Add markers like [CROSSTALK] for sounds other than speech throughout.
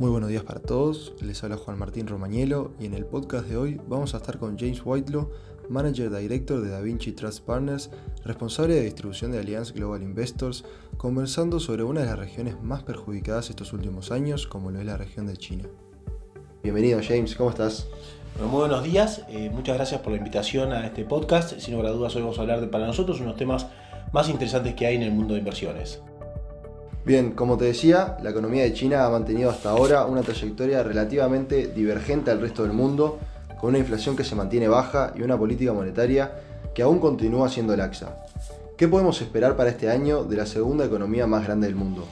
Muy buenos días para todos, les habla Juan Martín Romañelo y en el podcast de hoy vamos a estar con James Whitelaw, Manager Director de DaVinci Trust Partners, responsable de distribución de Allianz Global Investors, conversando sobre una de las regiones más perjudicadas estos últimos años, como lo es la región de China. Bienvenido James, ¿cómo estás? muy buenos días, eh, muchas gracias por la invitación a este podcast. Sin lugar a dudas, hoy vamos a hablar de para nosotros unos temas más interesantes que hay en el mundo de inversiones. Bien, como te decía, la economía de China ha mantenido hasta ahora una trayectoria relativamente divergente al resto del mundo, con una inflación que se mantiene baja y una política monetaria que aún continúa siendo laxa. ¿Qué podemos esperar para este año de la segunda economía más grande del mundo?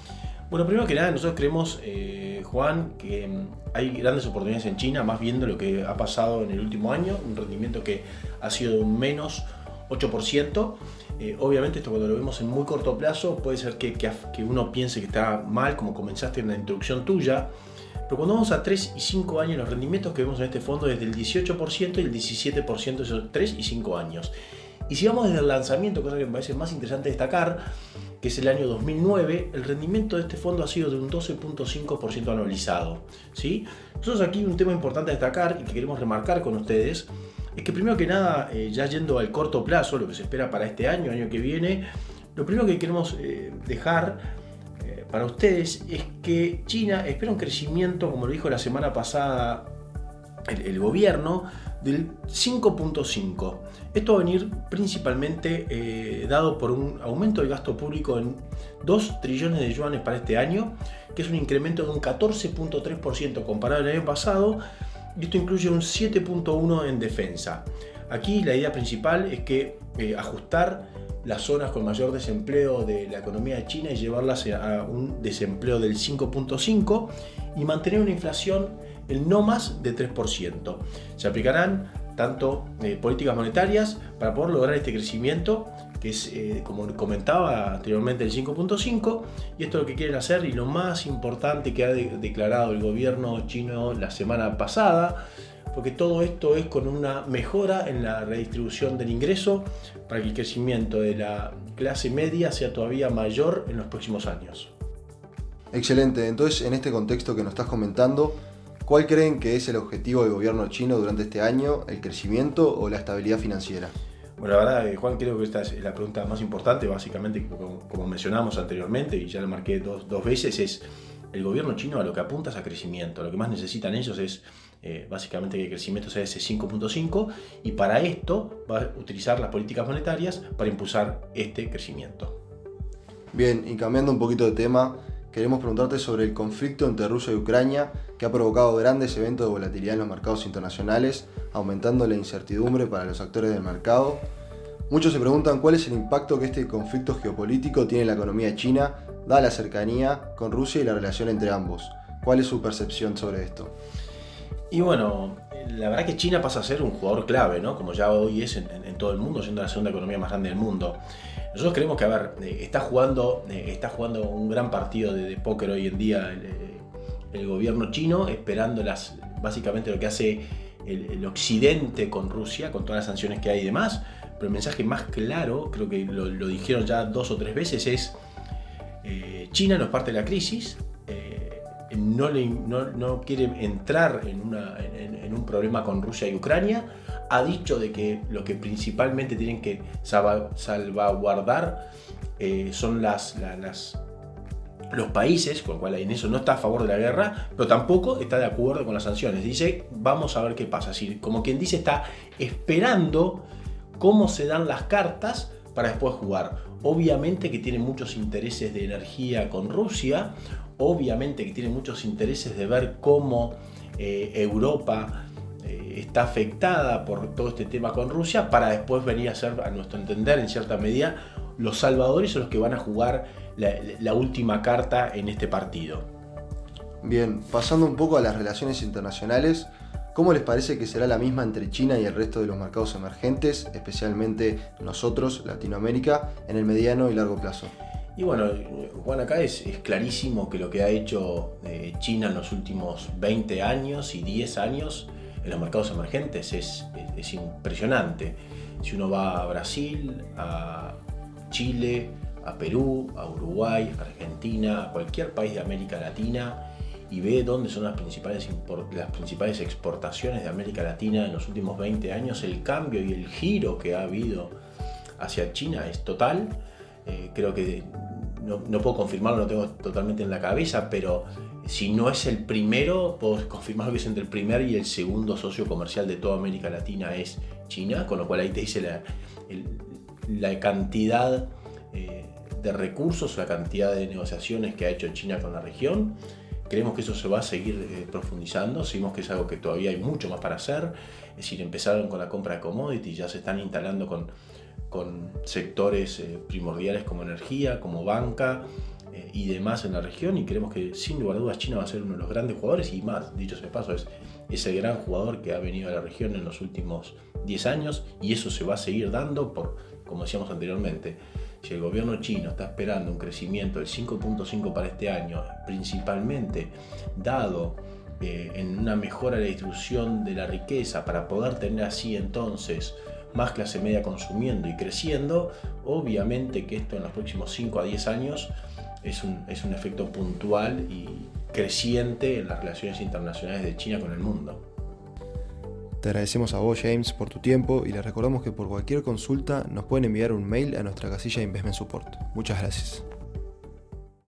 Bueno, primero que nada, nosotros creemos, eh, Juan, que mm, hay grandes oportunidades en China, más viendo lo que ha pasado en el último año, un rendimiento que ha sido menos 8%. Eh, obviamente esto cuando lo vemos en muy corto plazo puede ser que, que, uno piense que está mal, como comenzaste en la introducción tuya, pero cuando vamos a 3 y 5 años, los rendimientos que vemos en este fondo es del 18% y el 17% de esos 3 y 5 años. Y si vamos desde el lanzamiento, cosa que me parece más interesante destacar, que es el año 2009, el rendimiento de este fondo ha sido de un 12.5% anualizado. ¿sí? Nosotros aquí un tema importante a destacar y que queremos remarcar con ustedes es que primero que nada, eh, ya yendo al corto plazo, lo que se espera para este año, año que viene, lo primero que queremos eh, dejar eh, para ustedes es que China espera un crecimiento, como lo dijo la semana pasada el, gobierno, del 5.5. Esto va a venir principalmente dado por un aumento del gasto público en 2 trillones de yuanes para este año, que es un incremento de un 14.3% comparado al año pasado y esto incluye un 7.1 en defensa. Aquí la idea principal es que eh, ajustar las zonas con mayor desempleo de la economía de China y llevarlas a un desempleo del 5.5 y mantener una inflación el no más de 3%. Se aplicarán tanto eh, políticas monetarias para poder lograr este crecimiento que es, eh, como comentaba anteriormente, el 5.5, y esto es lo que quieren hacer y lo más importante que ha declarado el gobierno chino la semana pasada, porque todo esto es con una mejora en la redistribución del ingreso para que el crecimiento de la clase media sea todavía mayor en los próximos años. Excelente, entonces en este contexto que nos estás comentando, ¿cuál creen que es el objetivo del gobierno chino durante este año, el crecimiento o la estabilidad financiera? Bueno, la verdad, eh, Juan, creo que esta es la pregunta más importante, básicamente, como, mencionamos anteriormente, y ya la marqué dos, veces, es el gobierno chino a lo que apunta es a crecimiento. Lo que más necesitan ellos es eh, básicamente que el crecimiento sea ese 5.5 y para esto va a utilizar las políticas monetarias para impulsar este crecimiento. Bien, y cambiando un poquito de tema, queremos preguntarte sobre el conflicto entre Rusia y Ucrania que ha provocado grandes eventos de volatilidad en los mercados internacionales, aumentando la incertidumbre para los actores del mercado. Muchos se preguntan cuál es el impacto que este conflicto geopolítico tiene en la economía china, dada la cercanía con Rusia y la relación entre ambos. ¿Cuál es su percepción sobre esto? Y bueno, la verdad que China pasa a ser un jugador clave, ¿no? Como ya hoy es en, todo el mundo, siendo la segunda economía más grande del mundo. Nosotros creemos que, a ver, eh, está jugando, eh, está jugando un gran partido de, póker hoy en día el, gobierno chino, esperando básicamente lo que hace el, occidente con Rusia, con todas las sanciones que hay y demás. Pero el mensaje más claro, creo que lo, dijeron ya dos o tres veces, es eh, China no es parte de la crisis, no, quiere entrar en, un problema con Rusia y Ucrania, ha dicho de que lo que principalmente tienen que salvaguardar eh, son las, los países, con lo cual en eso no está a favor de la guerra, pero tampoco está de acuerdo con las sanciones. Dice, vamos a ver qué pasa. Así, como quien dice, está esperando cómo se dan las cartas para después jugar. Obviamente que tiene muchos intereses de energía con Rusia, obviamente que tiene muchos intereses de ver cómo eh, Europa eh, está afectada por todo este tema con Rusia para después venir a ser, a nuestro entender, en cierta medida, los salvadores son los que van a jugar la, última carta en este partido. Bien, pasando un poco a las relaciones internacionales, ¿Cómo les parece que será la misma entre China y el resto de los mercados emergentes, especialmente nosotros, Latinoamérica, en el mediano y largo plazo? Y bueno, Juan, acá es, clarísimo que lo que ha hecho eh, China en los últimos 20 años y 10 años en los mercados emergentes es, impresionante. Si uno va a Brasil, a Chile, a Perú, a Uruguay, Argentina, a cualquier país de América Latina, y ve dónde son las principales, las principales exportaciones de América Latina en los últimos 20 años, el cambio y el giro que ha habido hacia China es total. Eh, creo que no, puedo confirmarlo, lo tengo totalmente en la cabeza, pero si no es el primero, puedo [LAUGHS] confirmar que es entre el primer y el segundo socio comercial de toda América Latina es China, con lo cual ahí te dice la, la cantidad eh, de recursos, la cantidad de negociaciones que ha hecho China con la región. Creemos que eso se va a seguir eh, profundizando, seguimos que es algo que todavía hay mucho más para hacer, es empezaron con la compra de commodities, ya se están instalando con, con sectores eh, primordiales como energía, como banca y demás en la región y creemos que sin lugar a dudas China va a ser uno de los grandes jugadores y más, dicho sea paso, es ese gran jugador que ha venido a la región en los últimos 10 años y eso se va a seguir dando por, como decíamos anteriormente, si el gobierno chino está esperando un crecimiento del 5.5 para este año, principalmente dado eh, en una mejora de la distribución de la riqueza para poder tener así entonces más clase media consumiendo y creciendo, obviamente que esto en los próximos 5 a 10 años es un, es un efecto puntual y creciente en las relaciones internacionales de China con el mundo. Te agradecemos a vos, James, por tu tiempo y les recordamos que por cualquier consulta nos pueden enviar un mail a nuestra casilla de Investment Support. Muchas gracias.